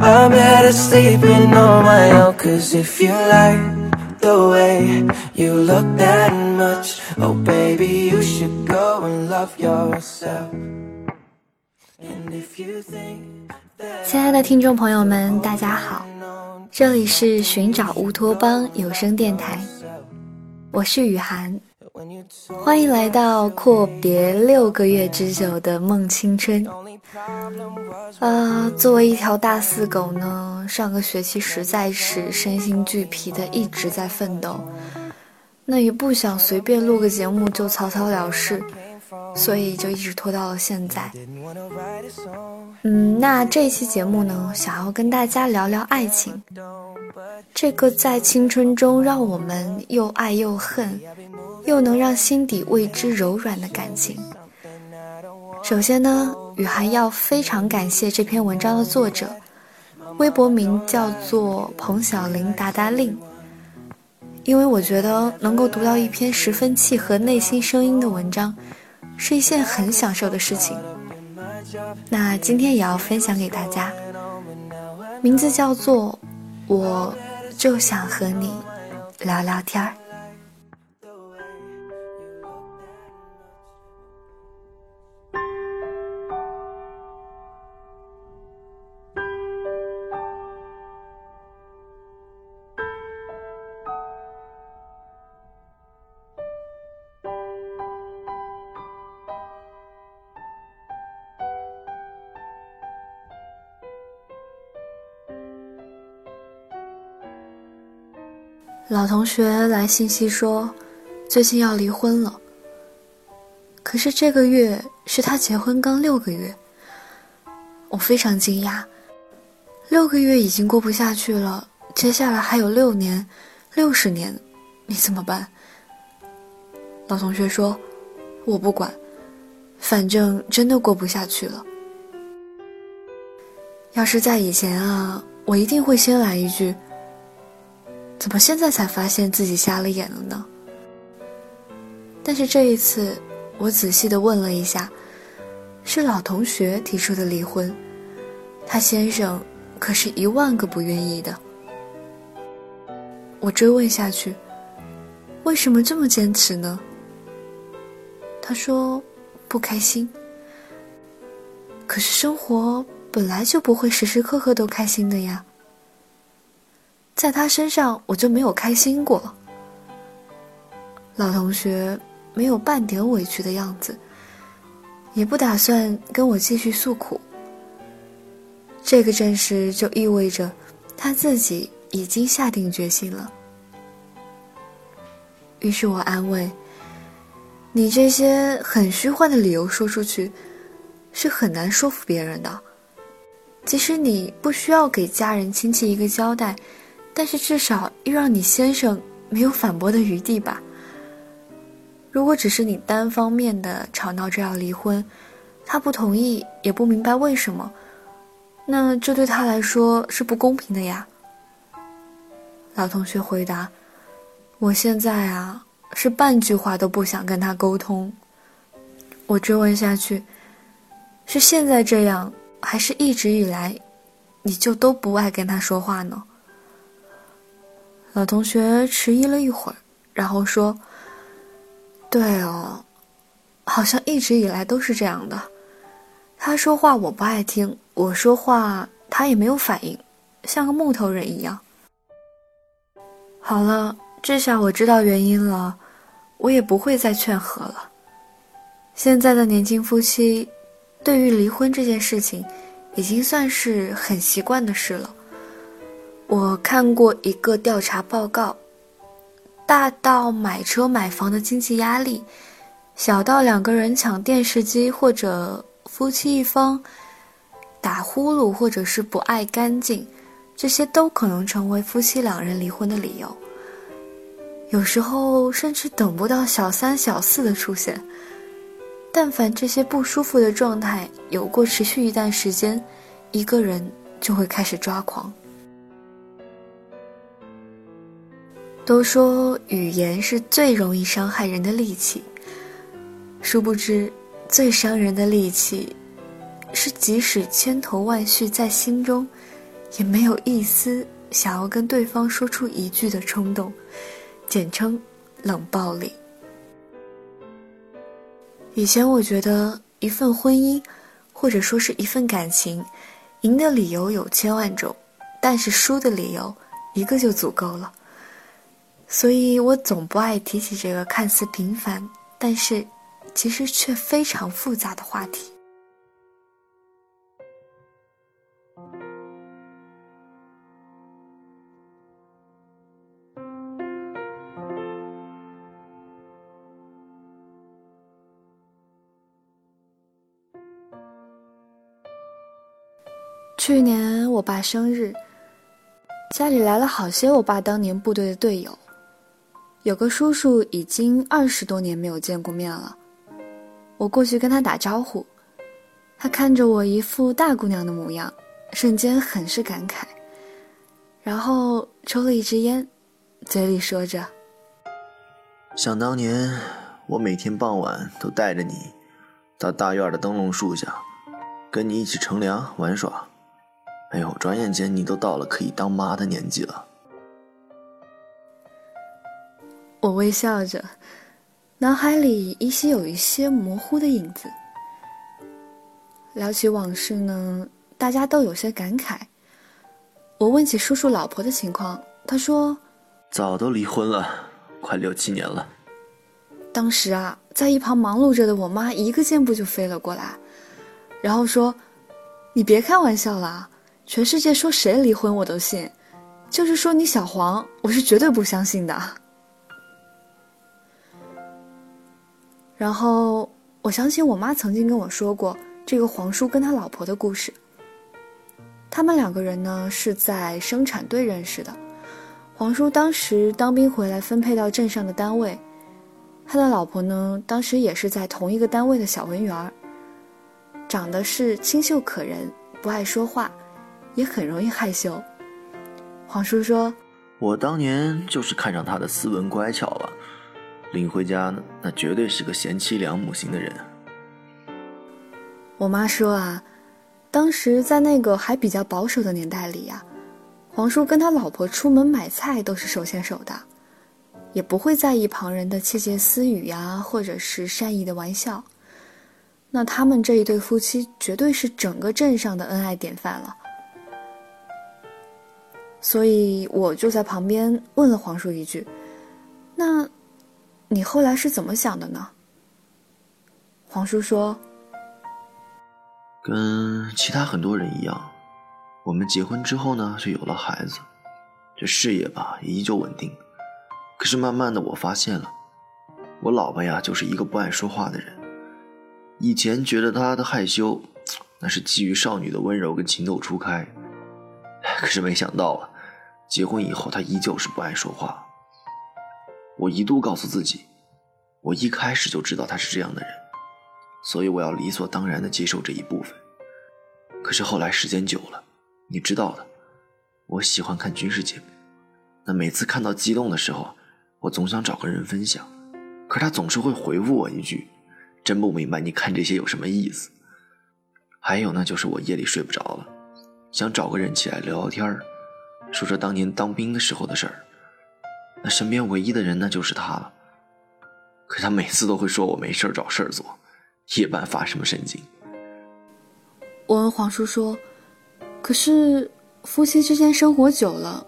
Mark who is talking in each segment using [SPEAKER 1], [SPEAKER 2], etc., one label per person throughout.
[SPEAKER 1] I'm better sleeping on my own Cause if you like the way you look that much Oh baby you should go and love yourself And if you think that
[SPEAKER 2] 亲爱的听众朋友们，大家好，这里是寻找乌托邦有声电台，我是雨涵，欢迎来到阔别六个月之久的梦青春。呃，作为一条大四狗呢，上个学期实在是身心俱疲的一直在奋斗，那也不想随便录个节目就草草了事，所以就一直拖到了现在。嗯，那这期节目呢，想要跟大家聊聊爱情，这个在青春中让我们又爱又恨，又能让心底为之柔软的感情。首先呢，雨涵要非常感谢这篇文章的作者，微博名叫做彭小玲达达令，因为我觉得能够读到一篇十分契合内心声音的文章，是一件很享受的事情。那今天也要分享给大家，名字叫做《我就想和你聊聊天儿》。同学来信息说，最近要离婚了。可是这个月是他结婚刚六个月，我非常惊讶。六个月已经过不下去了，接下来还有六年、六十年，你怎么办？老同学说：“我不管，反正真的过不下去了。要是在以前啊，我一定会先来一句。”怎么现在才发现自己瞎了眼了呢？但是这一次，我仔细的问了一下，是老同学提出的离婚，他先生可是一万个不愿意的。我追问下去，为什么这么坚持呢？他说不开心。可是生活本来就不会时时刻刻都开心的呀。在他身上，我就没有开心过。老同学没有半点委屈的样子，也不打算跟我继续诉苦。这个阵势就意味着他自己已经下定决心了。于是我安慰：“你这些很虚幻的理由说出去，是很难说服别人的。即使你不需要给家人亲戚一个交代。”但是至少又让你先生没有反驳的余地吧。如果只是你单方面的吵闹着要离婚，他不同意也不明白为什么，那这对他来说是不公平的呀。老同学回答：“我现在啊是半句话都不想跟他沟通。”我追问下去：“是现在这样，还是一直以来，你就都不爱跟他说话呢？”老同学迟疑了一会儿，然后说：“对哦，好像一直以来都是这样的。他说话我不爱听，我说话他也没有反应，像个木头人一样。”好了，至少我知道原因了，我也不会再劝和了。现在的年轻夫妻，对于离婚这件事情，已经算是很习惯的事了。我看过一个调查报告，大到买车买房的经济压力，小到两个人抢电视机或者夫妻一方打呼噜或者是不爱干净，这些都可能成为夫妻两人离婚的理由。有时候甚至等不到小三小四的出现。但凡这些不舒服的状态有过持续一段时间，一个人就会开始抓狂。都说语言是最容易伤害人的利器，殊不知，最伤人的利器，是即使千头万绪在心中，也没有一丝想要跟对方说出一句的冲动，简称冷暴力。以前我觉得一份婚姻，或者说是一份感情，赢的理由有千万种，但是输的理由一个就足够了。所以我总不爱提起这个看似平凡，但是其实却非常复杂的话题。去年我爸生日，家里来了好些我爸当年部队的队友，有个叔叔已经二十多年没有见过面了。我过去跟他打招呼，他看着我一副大姑娘的模样，瞬间很是感慨，然后抽了一支烟，嘴里说着：“
[SPEAKER 3] 想当年，我每天傍晚都带着你到大院的灯笼树下，跟你一起乘凉玩耍。”哎呦，转眼间你都到了可以当妈的年纪了。
[SPEAKER 2] 我微笑着，脑海里依稀有一些模糊的影子。聊起往事呢，大家都有些感慨。我问起叔叔老婆的情况，他说：“
[SPEAKER 3] 早都离婚了，快六七年了。”
[SPEAKER 2] 当时啊，在一旁忙碌着的我妈一个箭步就飞了过来，然后说：“你别开玩笑了。”全世界说谁离婚我都信，就是说你小黄，我是绝对不相信的。然后我想起我妈曾经跟我说过这个黄叔跟他老婆的故事。他们两个人呢是在生产队认识的，黄叔当时当兵回来分配到镇上的单位，他的老婆呢当时也是在同一个单位的小文员儿，长得是清秀可人，不爱说话。也很容易害羞。黄叔说：“
[SPEAKER 3] 我当年就是看上他的斯文乖巧了，领回家呢，那绝对是个贤妻良母型的人。”
[SPEAKER 2] 我妈说啊，当时在那个还比较保守的年代里呀，黄叔跟他老婆出门买菜都是手牵手的，也不会在意旁人的窃窃私语呀，或者是善意的玩笑。那他们这一对夫妻绝对是整个镇上的恩爱典范了。所以我就在旁边问了黄叔一句：“那，你后来是怎么想的呢？”黄叔说：“
[SPEAKER 3] 跟其他很多人一样，我们结婚之后呢，就有了孩子，这事业吧也依旧稳定。可是慢慢的，我发现了，我老婆呀就是一个不爱说话的人。以前觉得她的害羞，那是基于少女的温柔跟情窦初开，可是没想到啊。”结婚以后，他依旧是不爱说话。我一度告诉自己，我一开始就知道他是这样的人，所以我要理所当然的接受这一部分。可是后来时间久了，你知道的，我喜欢看军事节目，那每次看到激动的时候，我总想找个人分享，可他总是会回复我一句：“真不明白你看这些有什么意思。”还有呢，就是我夜里睡不着了，想找个人起来聊聊天。说说当年当兵的时候的事儿，那身边唯一的人那就是他了。可他每次都会说我没事找事儿做，夜半发什么神经？
[SPEAKER 2] 我问黄叔说：“可是夫妻之间生活久了，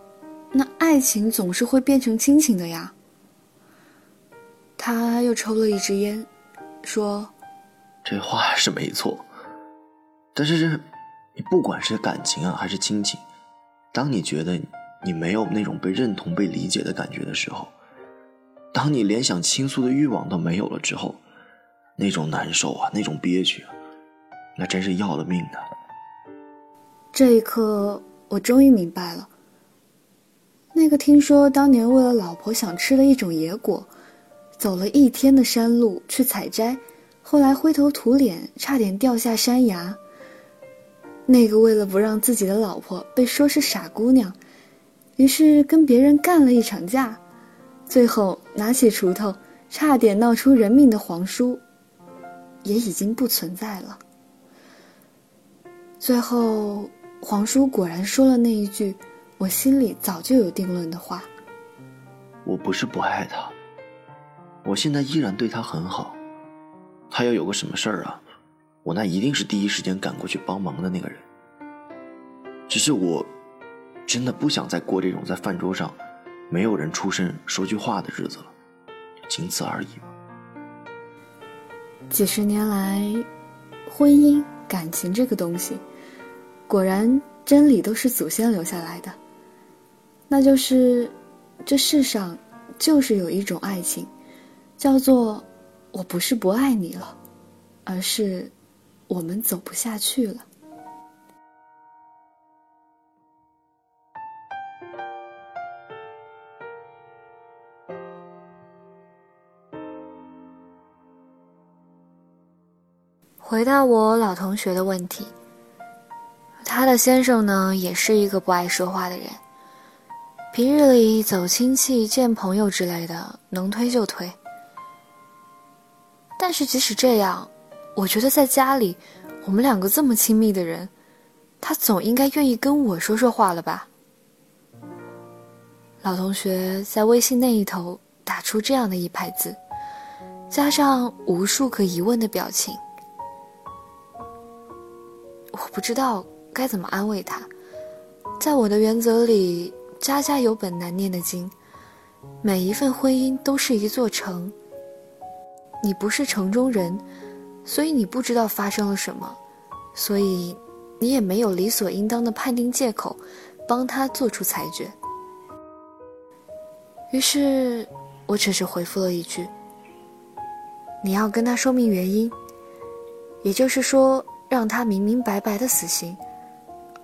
[SPEAKER 2] 那爱情总是会变成亲情的呀。他又抽了一支烟，说：“
[SPEAKER 3] 这话是没错，但是这，你不管是感情啊还是亲情，当你觉得你没有那种被认同、被理解的感觉的时候，当你连想倾诉的欲望都没有了之后，那种难受啊，那种憋屈啊，那真是要了命的。”
[SPEAKER 2] 这一刻，我终于明白了。那个听说当年为了老婆想吃的一种野果。走了一天的山路去采摘，后来灰头土脸，差点掉下山崖。那个为了不让自己的老婆被说是傻姑娘，于是跟别人干了一场架，最后拿起锄头，差点闹出人命的皇叔，也已经不存在了。最后，皇叔果然说了那一句我心里早就有定论的话：“
[SPEAKER 3] 我不是不爱他。”我现在依然对他很好，他要有个什么事儿啊，我那一定是第一时间赶过去帮忙的那个人。只是我，真的不想再过这种在饭桌上没有人出声说句话的日子了，仅此而已
[SPEAKER 2] 几十年来，婚姻感情这个东西，果然真理都是祖先留下来的，那就是这世上就是有一种爱情。叫做，我不是不爱你了，而是我们走不下去了。回答我老同学的问题，他的先生呢，也是一个不爱说话的人，平日里走亲戚、见朋友之类的，能推就推。但是即使这样，我觉得在家里，我们两个这么亲密的人，他总应该愿意跟我说说话了吧？老同学在微信那一头打出这样的一排字，加上无数个疑问的表情，我不知道该怎么安慰他。在我的原则里，家家有本难念的经，每一份婚姻都是一座城。你不是城中人，所以你不知道发生了什么，所以你也没有理所应当的判定借口，帮他做出裁决。于是，我只是回复了一句：“你要跟他说明原因，也就是说，让他明明白白的死心，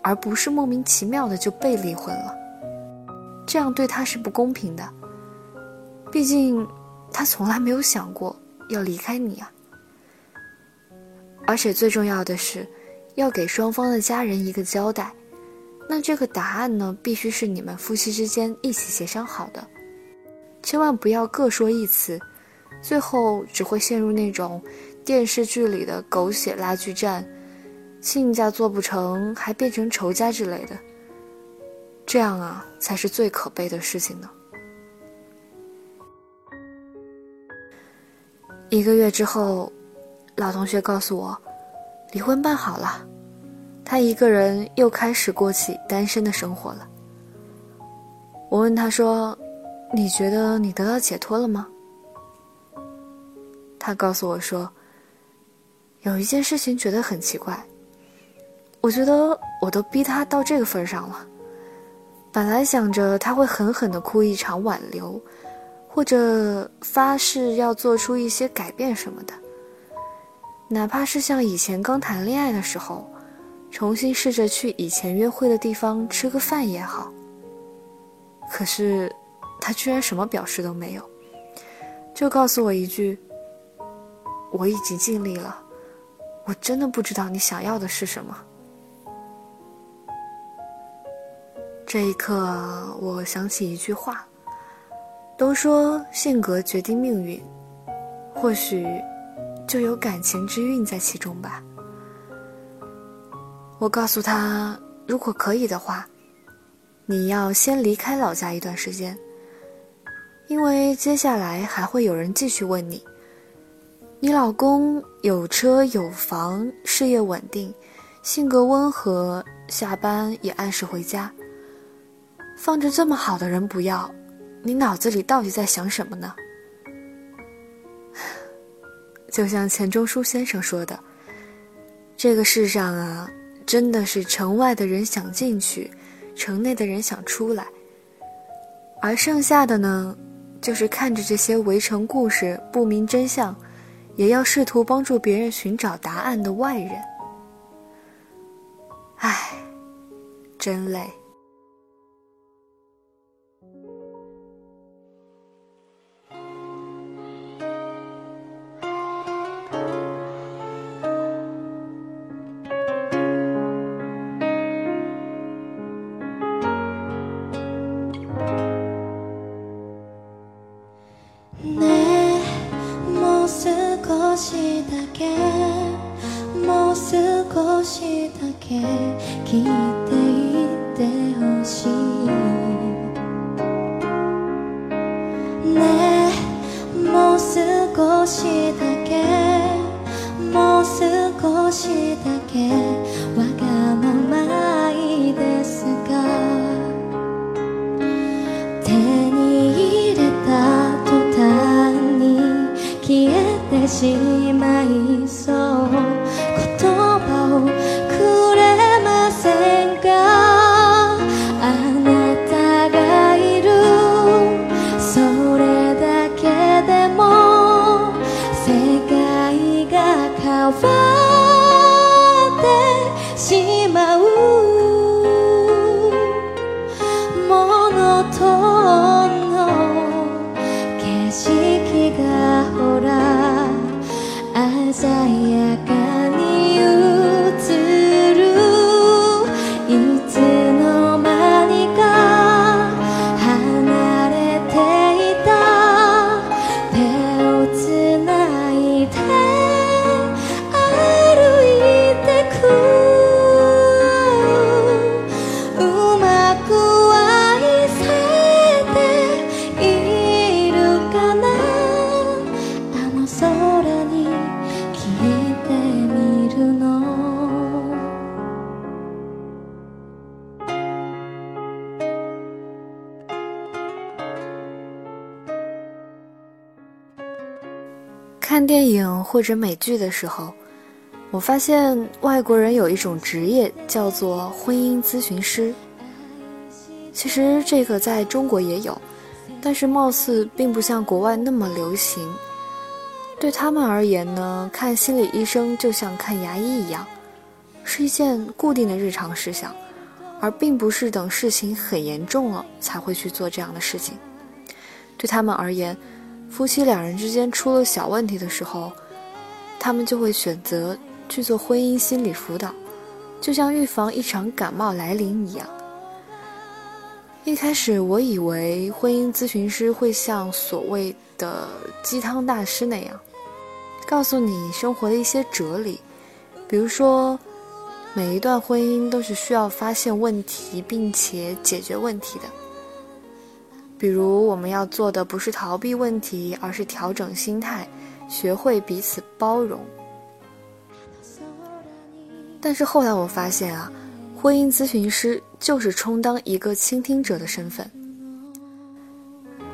[SPEAKER 2] 而不是莫名其妙的就被离婚了。这样对他是不公平的，毕竟他从来没有想过。”要离开你啊！而且最重要的是，要给双方的家人一个交代。那这个答案呢，必须是你们夫妻之间一起协商好的，千万不要各说一词，最后只会陷入那种电视剧里的狗血拉锯战，亲家做不成还变成仇家之类的。这样啊，才是最可悲的事情呢。一个月之后，老同学告诉我，离婚办好了，他一个人又开始过起单身的生活了。我问他说：“你觉得你得到解脱了吗？”他告诉我说：“有一件事情觉得很奇怪，我觉得我都逼他到这个份上了，本来想着他会狠狠的哭一场挽留。”或者发誓要做出一些改变什么的，哪怕是像以前刚谈恋爱的时候，重新试着去以前约会的地方吃个饭也好。可是，他居然什么表示都没有，就告诉我一句：“我已经尽力了，我真的不知道你想要的是什么。”这一刻，我想起一句话。都说性格决定命运，或许就有感情之运在其中吧。我告诉他，如果可以的话，你要先离开老家一段时间，因为接下来还会有人继续问你。你老公有车有房，事业稳定，性格温和，下班也按时回家。放着这么好的人不要，你脑子里到底在想什么呢？就像钱钟书先生说的：“这个世上啊，真的是城外的人想进去，城内的人想出来，而剩下的呢，就是看着这些围城故事不明真相，也要试图帮助别人寻找答案的外人。”唉，真累。看电影或者美剧的时候，我发现外国人有一种职业叫做婚姻咨询师。其实这个在中国也有，但是貌似并不像国外那么流行。对他们而言呢，看心理医生就像看牙医一样，是一件固定的日常事项，而并不是等事情很严重了才会去做这样的事情。对他们而言。夫妻两人之间出了小问题的时候，他们就会选择去做婚姻心理辅导，就像预防一场感冒来临一样。一开始我以为婚姻咨询师会像所谓的鸡汤大师那样，告诉你生活的一些哲理，比如说，每一段婚姻都是需要发现问题并且解决问题的。比如，我们要做的不是逃避问题，而是调整心态，学会彼此包容。但是后来我发现啊，婚姻咨询师就是充当一个倾听者的身份。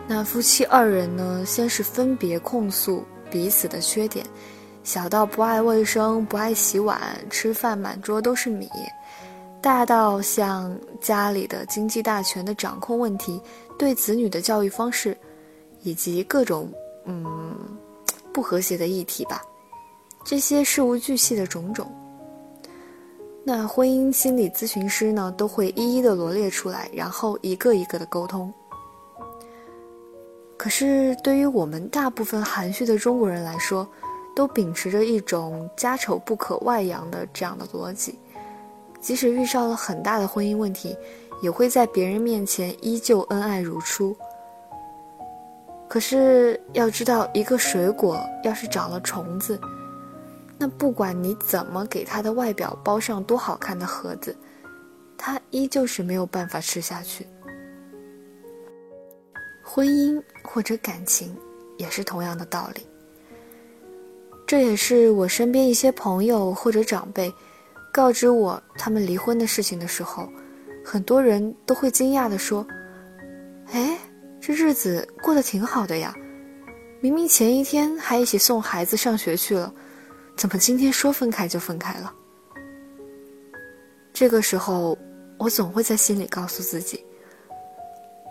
[SPEAKER 2] 那夫妻二人呢，先是分别控诉彼此的缺点，小到不爱卫生、不爱洗碗、吃饭满桌都是米，大到像家里的经济大权的掌控问题。对子女的教育方式，以及各种嗯不和谐的议题吧，这些事无巨细的种种，那婚姻心理咨询师呢都会一一的罗列出来，然后一个一个的沟通。可是对于我们大部分含蓄的中国人来说，都秉持着一种家丑不可外扬的这样的逻辑，即使遇上了很大的婚姻问题。也会在别人面前依旧恩爱如初。可是要知道，一个水果要是长了虫子，那不管你怎么给它的外表包上多好看的盒子，它依旧是没有办法吃下去。婚姻或者感情也是同样的道理。这也是我身边一些朋友或者长辈告知我他们离婚的事情的时候。很多人都会惊讶地说：“哎，这日子过得挺好的呀，明明前一天还一起送孩子上学去了，怎么今天说分开就分开了？”这个时候，我总会在心里告诉自己：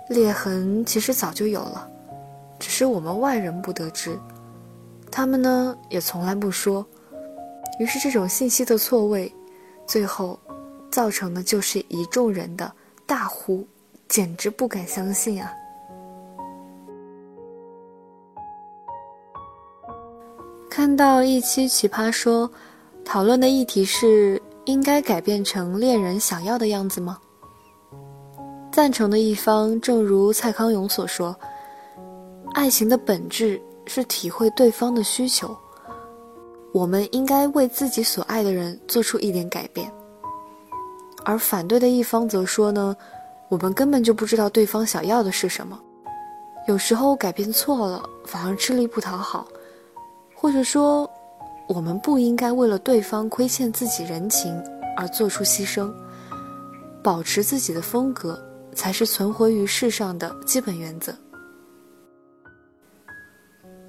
[SPEAKER 2] 裂痕其实早就有了，只是我们外人不得知，他们呢也从来不说。于是，这种信息的错位，最后造成的就是一众人的大呼，简直不敢相信啊！看到一期奇葩说，讨论的议题是应该改变成恋人想要的样子吗？赞成的一方，正如蔡康永所说，爱情的本质是体会对方的需求。我们应该为自己所爱的人做出一点改变，而反对的一方则说呢，我们根本就不知道对方想要的是什么，有时候改变错了反而吃力不讨好，或者说，我们不应该为了对方亏欠自己人情而做出牺牲，保持自己的风格才是存活于世上的基本原则。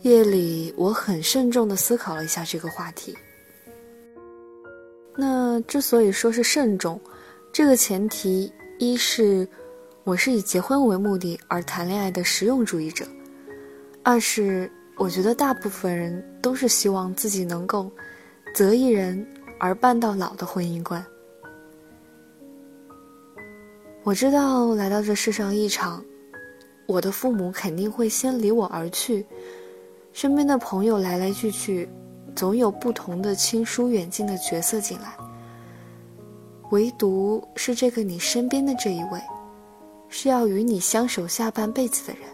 [SPEAKER 2] 夜里，我很慎重地思考了一下这个话题。那之所以说是慎重，这个前提一是我是以结婚为目的而谈恋爱的实用主义者；二是我觉得大部分人都是希望自己能够择一人而伴到老的婚姻观。我知道来到这世上一场，我的父母肯定会先离我而去。身边的朋友来来去去，总有不同的亲疏远近的角色进来。唯独是这个你身边的这一位，是要与你相守下半辈子的人。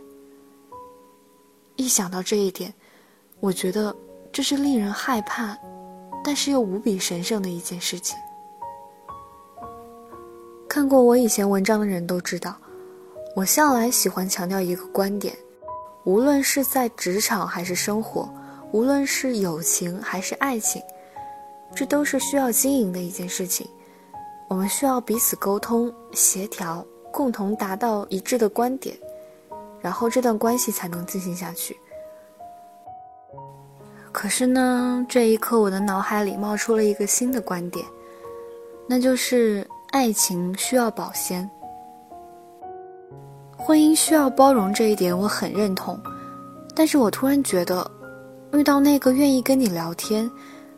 [SPEAKER 2] 一想到这一点，我觉得这是令人害怕，但是又无比神圣的一件事情。看过我以前文章的人都知道，我向来喜欢强调一个观点。无论是在职场还是生活，无论是友情还是爱情，这都是需要经营的一件事情。我们需要彼此沟通、协调，共同达到一致的观点，然后这段关系才能进行下去。可是呢，这一刻我的脑海里冒出了一个新的观点，那就是爱情需要保鲜。婚姻需要包容这一点，我很认同。但是我突然觉得，遇到那个愿意跟你聊天，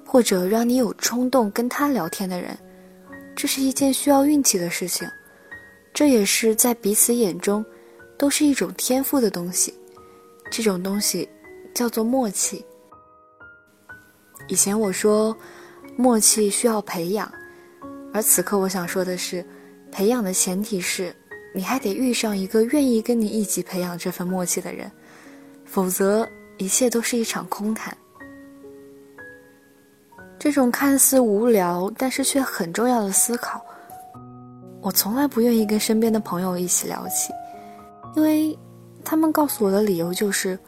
[SPEAKER 2] 或者让你有冲动跟他聊天的人，这是一件需要运气的事情。这也是在彼此眼中，都是一种天赋的东西。这种东西叫做默契。以前我说，默契需要培养，而此刻我想说的是，培养的前提是。你还得遇上一个愿意跟你一起培养这份默契的人，否则一切都是一场空谈。这种看似无聊但是却很重要的思考，我从来不愿意跟身边的朋友一起聊起，因为他们告诉我的理由就是，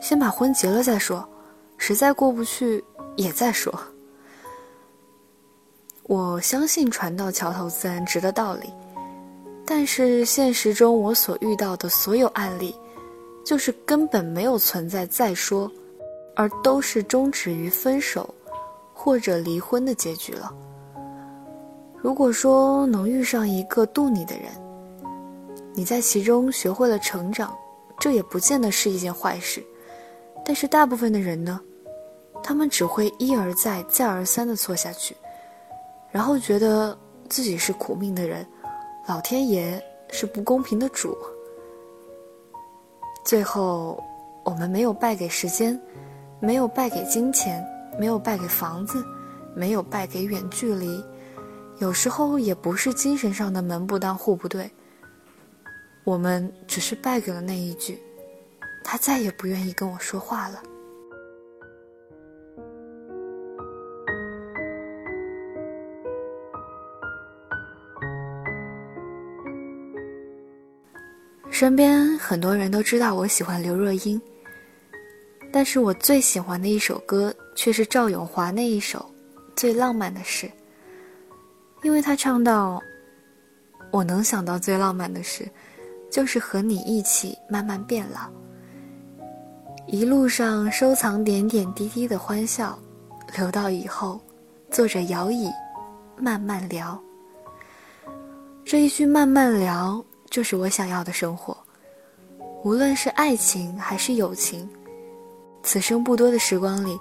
[SPEAKER 2] 先把婚结了再说，实在过不去也再说。我相信船到桥头自然直的道理。但是现实中，我所遇到的所有案例，就是根本没有存在再说，而都是终止于分手，或者离婚的结局了。如果说能遇上一个渡你的人，你在其中学会了成长，这也不见得是一件坏事。但是大部分的人呢，他们只会一而再、再而三的错下去，然后觉得自己是苦命的人。老天爷是不公平的主。最后，我们没有败给时间，没有败给金钱，没有败给房子，没有败给远距离，有时候也不是精神上的门不当户不对。我们只是败给了那一句，他再也不愿意跟我说话了。身边很多人都知道我喜欢刘若英，但是我最喜欢的一首歌却是赵咏华那一首《最浪漫的事》，因为他唱到：“我能想到最浪漫的事，就是和你一起慢慢变老。一路上收藏点点滴滴的欢笑，留到以后，坐着摇椅，慢慢聊。这一句慢慢聊，就是我想要的生活。无论是爱情还是友情，此生不多的时光里，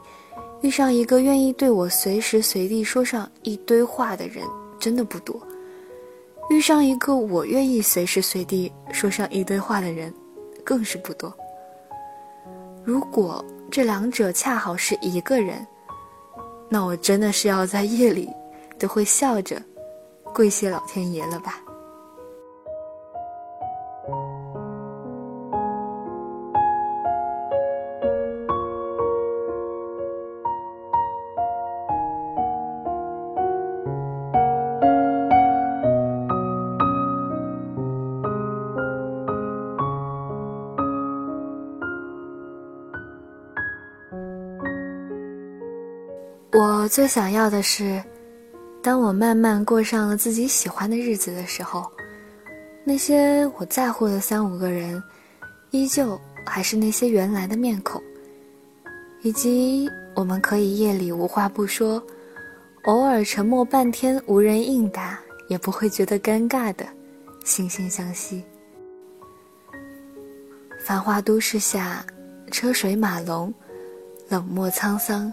[SPEAKER 2] 遇上一个愿意对我随时随地说上一堆话的人，真的不多。遇上一个我愿意随时随地说上一堆话的人，更是不多。如果这两者恰好是一个人，那我真的是要在夜里都会笑着跪谢老天爷了吧。最想要的是，当我慢慢过上了自己喜欢的日子的时候，那些我在乎的三五个人，依旧还是那些原来的面孔，以及我们可以夜里无话不说，偶尔沉默半天无人应答，也不会觉得尴尬的惺惺相惜。繁华都市下，车水马龙，冷漠沧桑。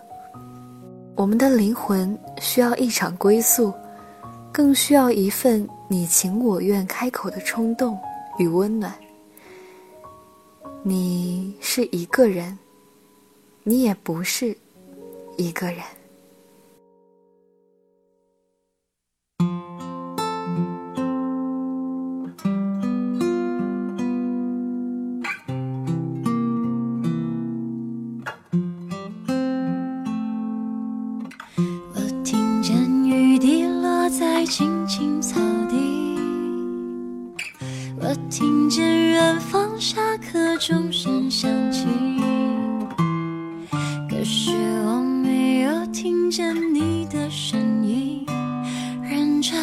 [SPEAKER 2] 我们的灵魂需要一场归宿，更需要一份你情我愿开口的冲动与温暖。你是一个人，你也不是一个人。
[SPEAKER 4] 见你的声音，认真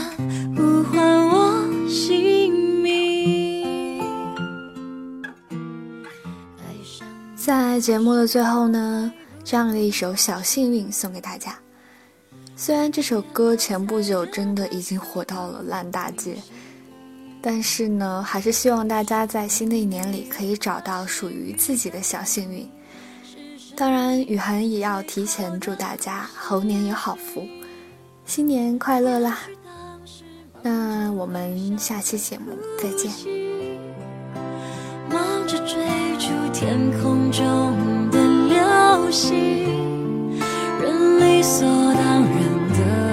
[SPEAKER 4] 呼唤我姓名。
[SPEAKER 2] 在节目的最后呢，这样的一首《小幸运》送给大家。虽然这首歌前不久真的已经火到了烂大街。但是呢，还是希望大家在新的一年里可以找到属于自己的小幸运。当然，雨涵也要提前祝大家猴年有好福，新年快乐啦！那我们下期节目再见。
[SPEAKER 4] 忙着追逐天空中的流星，人理所当然的